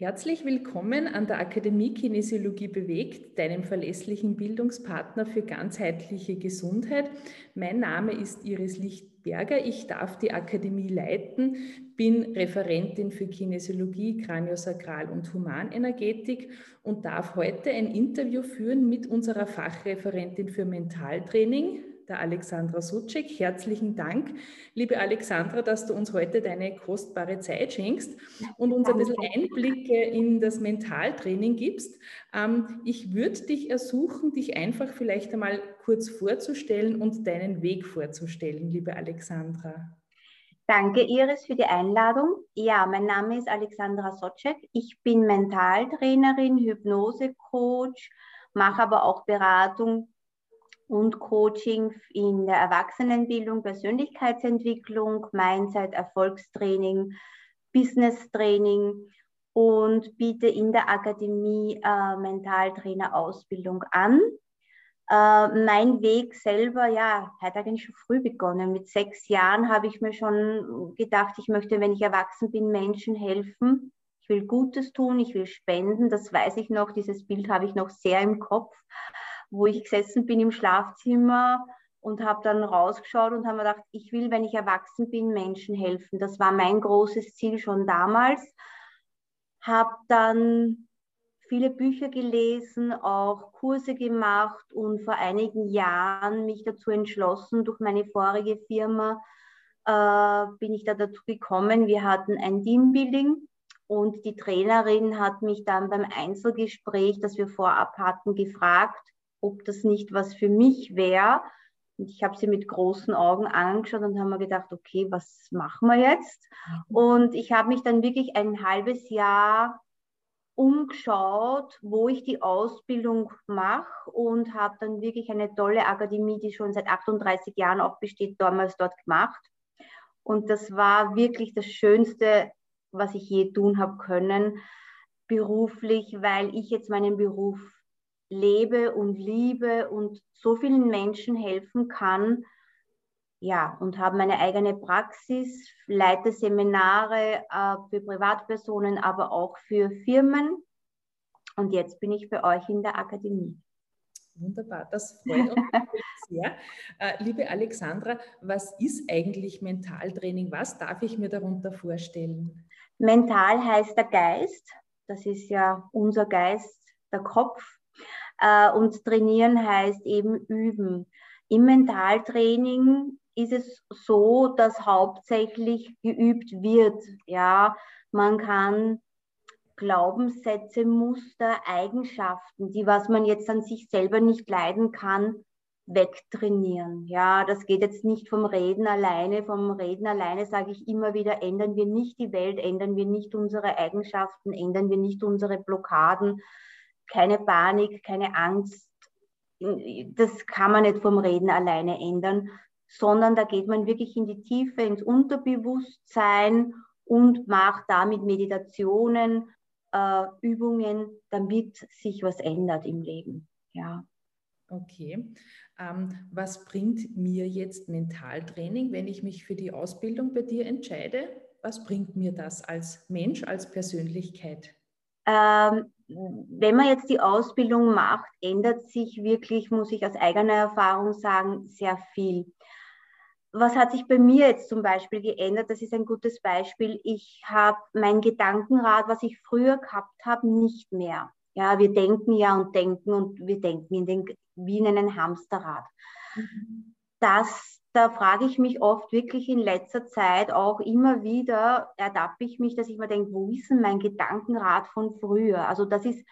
Herzlich willkommen an der Akademie Kinesiologie bewegt, deinem verlässlichen Bildungspartner für ganzheitliche Gesundheit. Mein Name ist Iris Lichtberger. Ich darf die Akademie leiten, bin Referentin für Kinesiologie, Kraniosakral und Humanenergetik und darf heute ein Interview führen mit unserer Fachreferentin für Mentaltraining, der Alexandra Sucek. Herzlichen Dank, liebe Alexandra, dass du uns heute deine kostbare Zeit schenkst und uns ein bisschen Einblicke in das Mentaltraining gibst. Ähm, ich würde dich ersuchen, dich einfach vielleicht einmal kurz vorzustellen und deinen Weg vorzustellen, liebe Alexandra. Danke, Iris, für die Einladung. Ja, mein Name ist Alexandra Socek. Ich bin Mentaltrainerin, Hypnosecoach, mache aber auch Beratung und Coaching in der Erwachsenenbildung, Persönlichkeitsentwicklung, Mindset, Erfolgstraining, Business Training und biete in der Akademie äh, Mentaltrainer-Ausbildung an. Äh, mein Weg selber, ja, hat eigentlich schon früh begonnen. Mit sechs Jahren habe ich mir schon gedacht, ich möchte, wenn ich erwachsen bin, Menschen helfen. Ich will Gutes tun, ich will spenden. Das weiß ich noch, dieses Bild habe ich noch sehr im Kopf wo ich gesessen bin im Schlafzimmer und habe dann rausgeschaut und habe mir gedacht, ich will, wenn ich erwachsen bin, Menschen helfen. Das war mein großes Ziel schon damals. Habe dann viele Bücher gelesen, auch Kurse gemacht und vor einigen Jahren mich dazu entschlossen, durch meine vorige Firma äh, bin ich da dazu gekommen. Wir hatten ein Teambuilding und die Trainerin hat mich dann beim Einzelgespräch, das wir vorab hatten, gefragt, ob das nicht was für mich wäre. Und ich habe sie mit großen Augen angeschaut und habe mir gedacht, okay, was machen wir jetzt? Mhm. Und ich habe mich dann wirklich ein halbes Jahr umgeschaut, wo ich die Ausbildung mache und habe dann wirklich eine tolle Akademie, die schon seit 38 Jahren auch besteht, damals dort gemacht. Und das war wirklich das Schönste, was ich je tun habe können, beruflich, weil ich jetzt meinen Beruf lebe und liebe und so vielen Menschen helfen kann. Ja, und habe meine eigene Praxis, leite Seminare äh, für Privatpersonen, aber auch für Firmen. Und jetzt bin ich bei euch in der Akademie. Wunderbar, das freut uns sehr. Äh, liebe Alexandra, was ist eigentlich Mentaltraining? Was darf ich mir darunter vorstellen? Mental heißt der Geist. Das ist ja unser Geist, der Kopf. Äh, und trainieren heißt eben üben. Im Mentaltraining ist es so, dass hauptsächlich geübt wird. Ja, man kann Glaubenssätze, Muster, Eigenschaften, die was man jetzt an sich selber nicht leiden kann, wegtrainieren. Ja, das geht jetzt nicht vom Reden alleine. Vom Reden alleine sage ich immer wieder, ändern wir nicht die Welt, ändern wir nicht unsere Eigenschaften, ändern wir nicht unsere Blockaden, keine Panik, keine Angst. Das kann man nicht vom Reden alleine ändern, sondern da geht man wirklich in die Tiefe, ins Unterbewusstsein und macht damit Meditationen, äh, Übungen, damit sich was ändert im Leben. Ja. Okay. Ähm, was bringt mir jetzt Mentaltraining, wenn ich mich für die Ausbildung bei dir entscheide? Was bringt mir das als Mensch, als Persönlichkeit? Ähm, wenn man jetzt die Ausbildung macht, ändert sich wirklich, muss ich aus eigener Erfahrung sagen, sehr viel. Was hat sich bei mir jetzt zum Beispiel geändert? Das ist ein gutes Beispiel. Ich habe mein Gedankenrad, was ich früher gehabt habe, nicht mehr. Ja, wir denken ja und denken und wir denken in den, wie in einem Hamsterrad. Mhm. Das da frage ich mich oft wirklich in letzter Zeit auch immer wieder, erdappe ich mich, dass ich mir denke, wo ist denn mein Gedankenrad von früher? Also das ist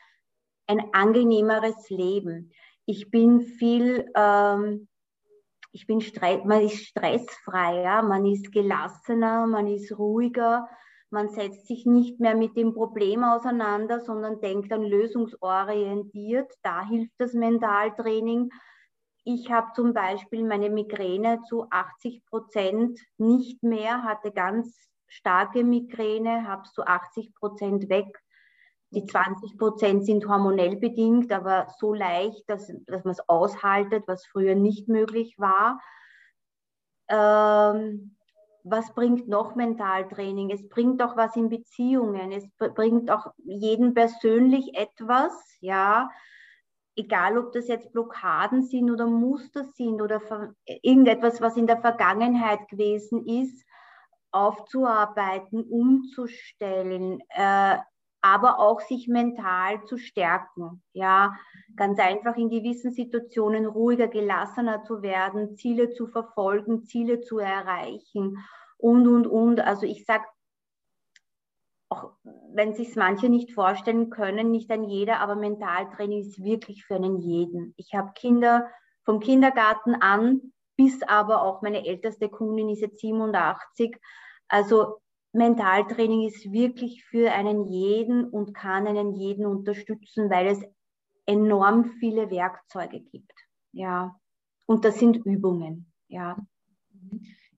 ein angenehmeres Leben. Ich bin viel, ähm, ich bin man ist stressfreier, man ist gelassener, man ist ruhiger, man setzt sich nicht mehr mit dem Problem auseinander, sondern denkt dann lösungsorientiert. Da hilft das Mentaltraining ich habe zum Beispiel meine Migräne zu 80 Prozent nicht mehr, hatte ganz starke Migräne, habe es zu 80 Prozent weg. Die 20 Prozent sind hormonell bedingt, aber so leicht, dass, dass man es aushaltet, was früher nicht möglich war. Ähm, was bringt noch Mentaltraining? Es bringt auch was in Beziehungen. Es bringt auch jeden persönlich etwas, ja. Egal, ob das jetzt Blockaden sind oder Muster sind oder irgendetwas, was in der Vergangenheit gewesen ist, aufzuarbeiten, umzustellen, äh, aber auch sich mental zu stärken. Ja, ganz einfach in gewissen Situationen ruhiger, gelassener zu werden, Ziele zu verfolgen, Ziele zu erreichen und, und, und. Also ich sage, auch wenn sich manche nicht vorstellen können, nicht ein jeder, aber Mentaltraining ist wirklich für einen jeden. Ich habe Kinder vom Kindergarten an bis aber auch meine älteste Kundin ist jetzt 87. Also Mentaltraining ist wirklich für einen jeden und kann einen jeden unterstützen, weil es enorm viele Werkzeuge gibt. Ja, und das sind Übungen. Ja.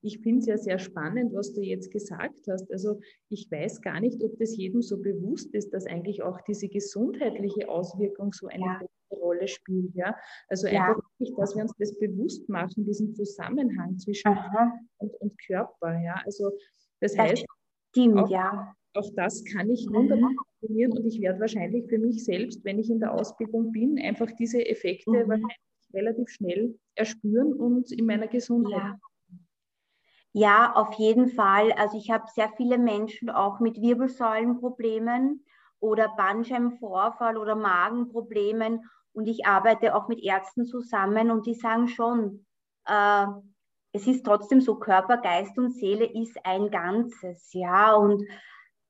Ich finde es ja sehr spannend, was du jetzt gesagt hast. Also ich weiß gar nicht, ob das jedem so bewusst ist, dass eigentlich auch diese gesundheitliche Auswirkung so eine ja. Rolle spielt. Ja? Also ja. einfach, wirklich, dass wir uns das bewusst machen, diesen Zusammenhang zwischen und, und, Körper. Ja? Also das, das heißt, Stimmt, auch, ja. Auch das kann ich wunderbar kombinieren und ich werde wahrscheinlich für mich selbst, wenn ich in der Ausbildung bin, einfach diese Effekte mhm. wahrscheinlich relativ schnell erspüren und in meiner Gesundheit. Ja. Ja, auf jeden Fall. Also ich habe sehr viele Menschen auch mit Wirbelsäulenproblemen oder Bandscheibenvorfall oder Magenproblemen und ich arbeite auch mit Ärzten zusammen und die sagen schon, äh, es ist trotzdem so, Körper, Geist und Seele ist ein Ganzes, ja. Und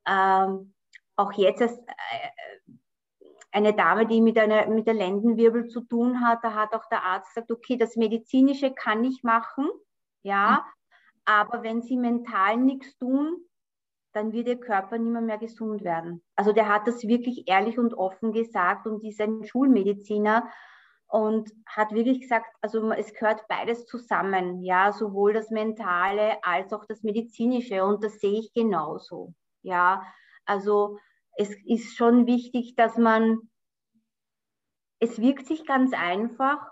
ähm, auch jetzt als, äh, eine Dame, die mit, einer, mit der Lendenwirbel zu tun hat, da hat auch der Arzt gesagt, okay, das Medizinische kann ich machen, ja, mhm. Aber wenn Sie mental nichts tun, dann wird Ihr Körper nicht mehr, mehr gesund werden. Also der hat das wirklich ehrlich und offen gesagt und ist ein Schulmediziner und hat wirklich gesagt, also es gehört beides zusammen, ja, sowohl das Mentale als auch das Medizinische und das sehe ich genauso, ja. Also es ist schon wichtig, dass man, es wirkt sich ganz einfach,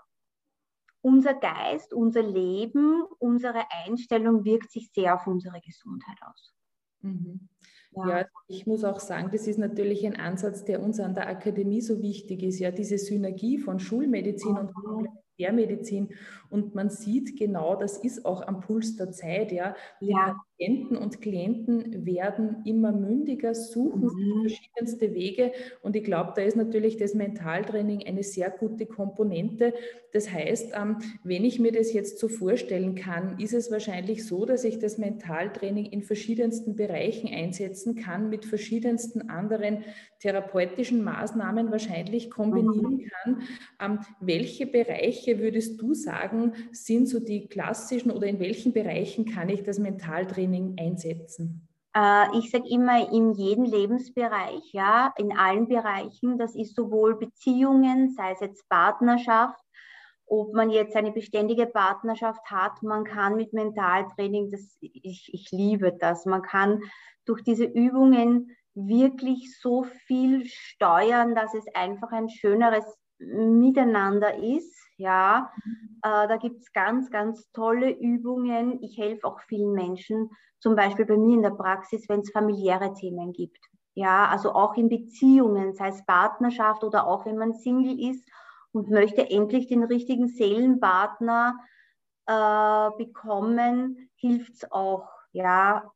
unser Geist, unser Leben, unsere Einstellung wirkt sich sehr auf unsere Gesundheit aus. Mhm. Ja. ja, ich muss auch sagen, das ist natürlich ein Ansatz, der uns an der Akademie so wichtig ist. Ja, diese Synergie von Schulmedizin und Komplementärmedizin. Und man sieht genau, das ist auch am Puls der Zeit. Ja, ja. Patienten und Klienten werden immer mündiger, suchen mhm. verschiedenste Wege. Und ich glaube, da ist natürlich das Mentaltraining eine sehr gute Komponente. Das heißt, ähm, wenn ich mir das jetzt so vorstellen kann, ist es wahrscheinlich so, dass ich das Mentaltraining in verschiedensten Bereichen einsetzen kann, mit verschiedensten anderen therapeutischen Maßnahmen wahrscheinlich kombinieren mhm. kann. Ähm, welche Bereiche würdest du sagen, sind so die klassischen oder in welchen Bereichen kann ich das Mentaltraining einsetzen? Äh, ich sage immer in jedem Lebensbereich, ja, in allen Bereichen. Das ist sowohl Beziehungen, sei es jetzt Partnerschaft, ob man jetzt eine beständige Partnerschaft hat, man kann mit Mentaltraining, das, ich, ich liebe das, man kann durch diese Übungen wirklich so viel steuern, dass es einfach ein schöneres Miteinander ist. Ja, äh, da gibt es ganz, ganz tolle Übungen. Ich helfe auch vielen Menschen, zum Beispiel bei mir in der Praxis, wenn es familiäre Themen gibt. Ja, also auch in Beziehungen, sei es Partnerschaft oder auch wenn man Single ist und möchte endlich den richtigen Seelenpartner äh, bekommen, hilft es auch. Ja,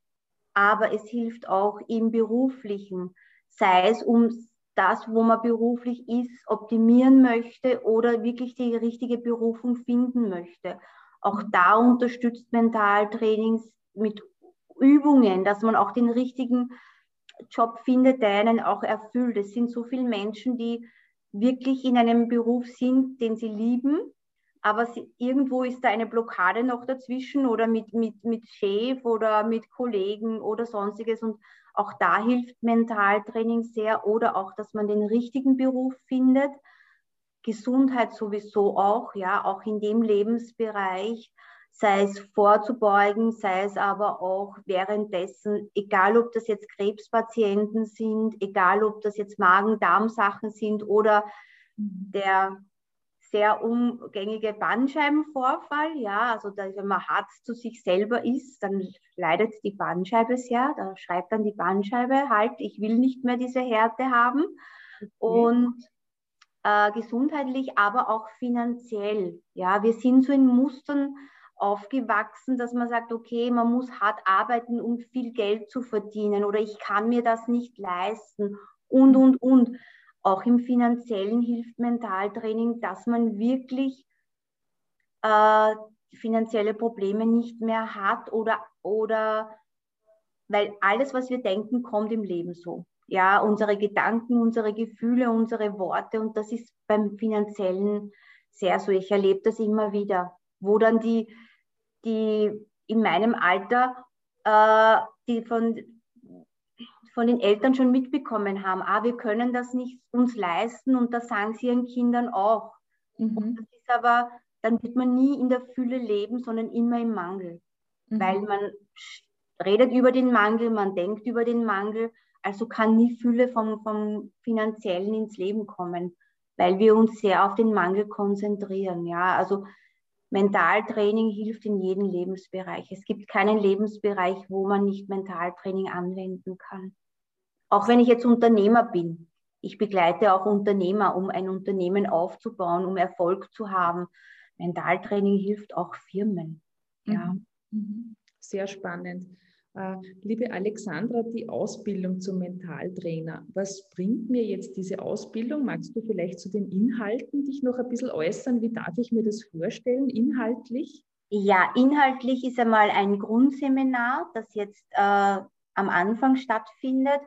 aber es hilft auch im beruflichen, sei es um das, wo man beruflich ist, optimieren möchte oder wirklich die richtige Berufung finden möchte. Auch da unterstützt Mentaltrainings mit Übungen, dass man auch den richtigen Job findet, der einen auch erfüllt. Es sind so viele Menschen, die wirklich in einem Beruf sind, den sie lieben, aber sie, irgendwo ist da eine Blockade noch dazwischen oder mit, mit, mit Chef oder mit Kollegen oder sonstiges. Und auch da hilft Mentaltraining sehr oder auch, dass man den richtigen Beruf findet. Gesundheit sowieso auch, ja, auch in dem Lebensbereich, sei es vorzubeugen, sei es aber auch währenddessen, egal ob das jetzt Krebspatienten sind, egal ob das jetzt Magen-Darm-Sachen sind oder mhm. der sehr umgängige Bandscheibenvorfall. Ja, also da, wenn man hart zu sich selber ist, dann leidet die Bandscheibe sehr. Da schreibt dann die Bandscheibe halt, ich will nicht mehr diese Härte haben. Okay. Und äh, gesundheitlich, aber auch finanziell. Ja, wir sind so in Mustern aufgewachsen, dass man sagt, okay, man muss hart arbeiten, um viel Geld zu verdienen oder ich kann mir das nicht leisten und, und, und. Auch im finanziellen hilft Mentaltraining, dass man wirklich äh, finanzielle Probleme nicht mehr hat oder, oder weil alles, was wir denken, kommt im Leben so. Ja, unsere Gedanken, unsere Gefühle, unsere Worte und das ist beim finanziellen sehr so. Ich erlebe das immer wieder, wo dann die, die in meinem Alter, äh, die von, von den Eltern schon mitbekommen haben, ah, wir können das nicht uns leisten und das sagen sie ihren Kindern auch. Mhm. das ist aber, dann wird man nie in der Fülle leben, sondern immer im Mangel, mhm. weil man redet über den Mangel, man denkt über den Mangel, also kann nie Fülle vom, vom Finanziellen ins Leben kommen, weil wir uns sehr auf den Mangel konzentrieren. Ja, also Mentaltraining hilft in jedem Lebensbereich. Es gibt keinen Lebensbereich, wo man nicht Mentaltraining anwenden kann. Auch wenn ich jetzt Unternehmer bin. Ich begleite auch Unternehmer, um ein Unternehmen aufzubauen, um Erfolg zu haben. Mentaltraining hilft auch Firmen. Ja. Mhm. Mhm. Sehr spannend. Äh, liebe Alexandra, die Ausbildung zum Mentaltrainer, was bringt mir jetzt diese Ausbildung? Magst du vielleicht zu den Inhalten dich noch ein bisschen äußern? Wie darf ich mir das vorstellen, inhaltlich? Ja, inhaltlich ist einmal ein Grundseminar, das jetzt äh, am Anfang stattfindet.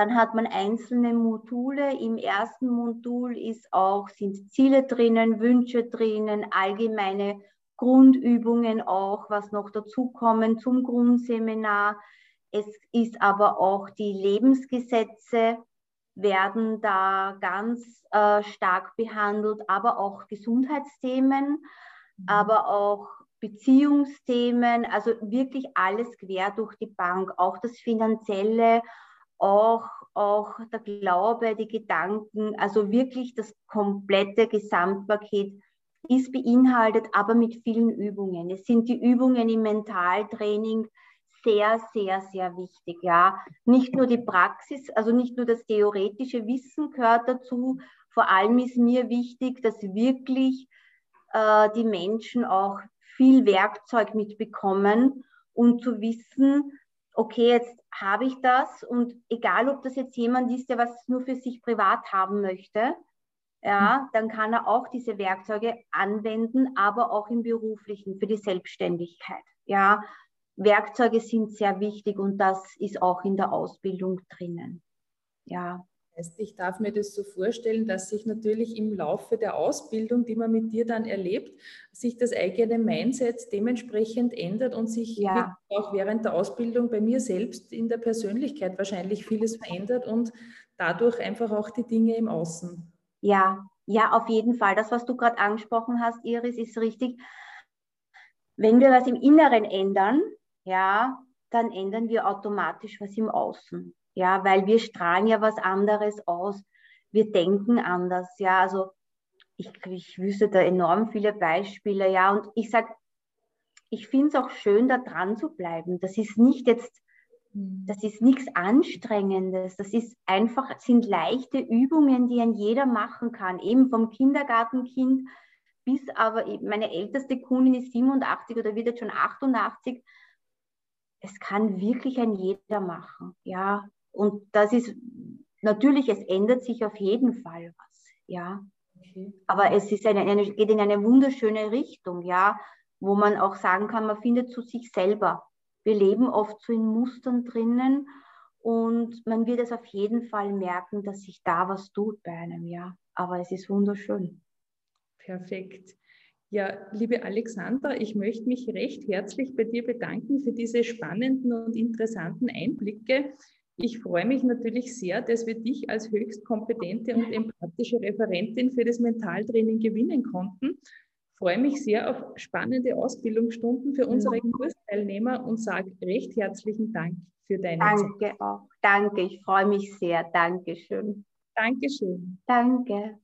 Dann hat man einzelne Module. Im ersten Modul ist auch, sind Ziele drinnen, Wünsche drinnen, allgemeine Grundübungen auch, was noch dazukommen zum Grundseminar. Es ist aber auch die Lebensgesetze werden da ganz äh, stark behandelt, aber auch Gesundheitsthemen, mhm. aber auch Beziehungsthemen, also wirklich alles quer durch die Bank, auch das Finanzielle, auch, auch der Glaube, die Gedanken, also wirklich das komplette Gesamtpaket ist beinhaltet, aber mit vielen Übungen. Es sind die Übungen im Mentaltraining sehr, sehr, sehr wichtig. Ja, nicht nur die Praxis, also nicht nur das theoretische Wissen gehört dazu. Vor allem ist mir wichtig, dass wirklich äh, die Menschen auch viel Werkzeug mitbekommen und zu wissen, okay, jetzt habe ich das und egal, ob das jetzt jemand ist, der was nur für sich privat haben möchte, ja, dann kann er auch diese Werkzeuge anwenden, aber auch im beruflichen für die Selbstständigkeit. Ja, Werkzeuge sind sehr wichtig und das ist auch in der Ausbildung drinnen. Ja. Ich darf mir das so vorstellen, dass sich natürlich im Laufe der Ausbildung, die man mit dir dann erlebt, sich das eigene Mindset dementsprechend ändert und sich ja. auch während der Ausbildung bei mir selbst in der Persönlichkeit wahrscheinlich vieles verändert und dadurch einfach auch die Dinge im Außen. Ja, ja, auf jeden Fall. Das, was du gerade angesprochen hast, Iris, ist richtig. Wenn wir was im Inneren ändern, ja, dann ändern wir automatisch was im Außen. Ja, weil wir strahlen ja was anderes aus. Wir denken anders. Ja, also ich, ich wüsste da enorm viele Beispiele. Ja, und ich sage, ich finde es auch schön, da dran zu bleiben. Das ist nicht jetzt hm. Das ist nichts Anstrengendes. Das ist einfach, sind leichte Übungen, die ein jeder machen kann. Eben vom Kindergartenkind bis aber, meine älteste Kundin ist 87 oder wird jetzt schon 88. Es kann wirklich ein jeder machen. Ja, und das ist natürlich, es ändert sich auf jeden Fall was. Ja, okay. aber es ist eine, eine, geht in eine wunderschöne Richtung. Ja, wo man auch sagen kann, man findet zu sich selber wir leben oft so in Mustern drinnen und man wird es auf jeden Fall merken, dass sich da was tut bei einem, ja. Aber es ist wunderschön. Perfekt. Ja, liebe Alexandra, ich möchte mich recht herzlich bei dir bedanken für diese spannenden und interessanten Einblicke. Ich freue mich natürlich sehr, dass wir dich als höchst kompetente und empathische Referentin für das Mentaltraining gewinnen konnten. Freue mich sehr auf spannende Ausbildungsstunden für unsere Kursteilnehmer und sage recht herzlichen Dank für deine Danke Zeit. Danke auch. Danke, ich freue mich sehr. Dankeschön. Dankeschön. Danke.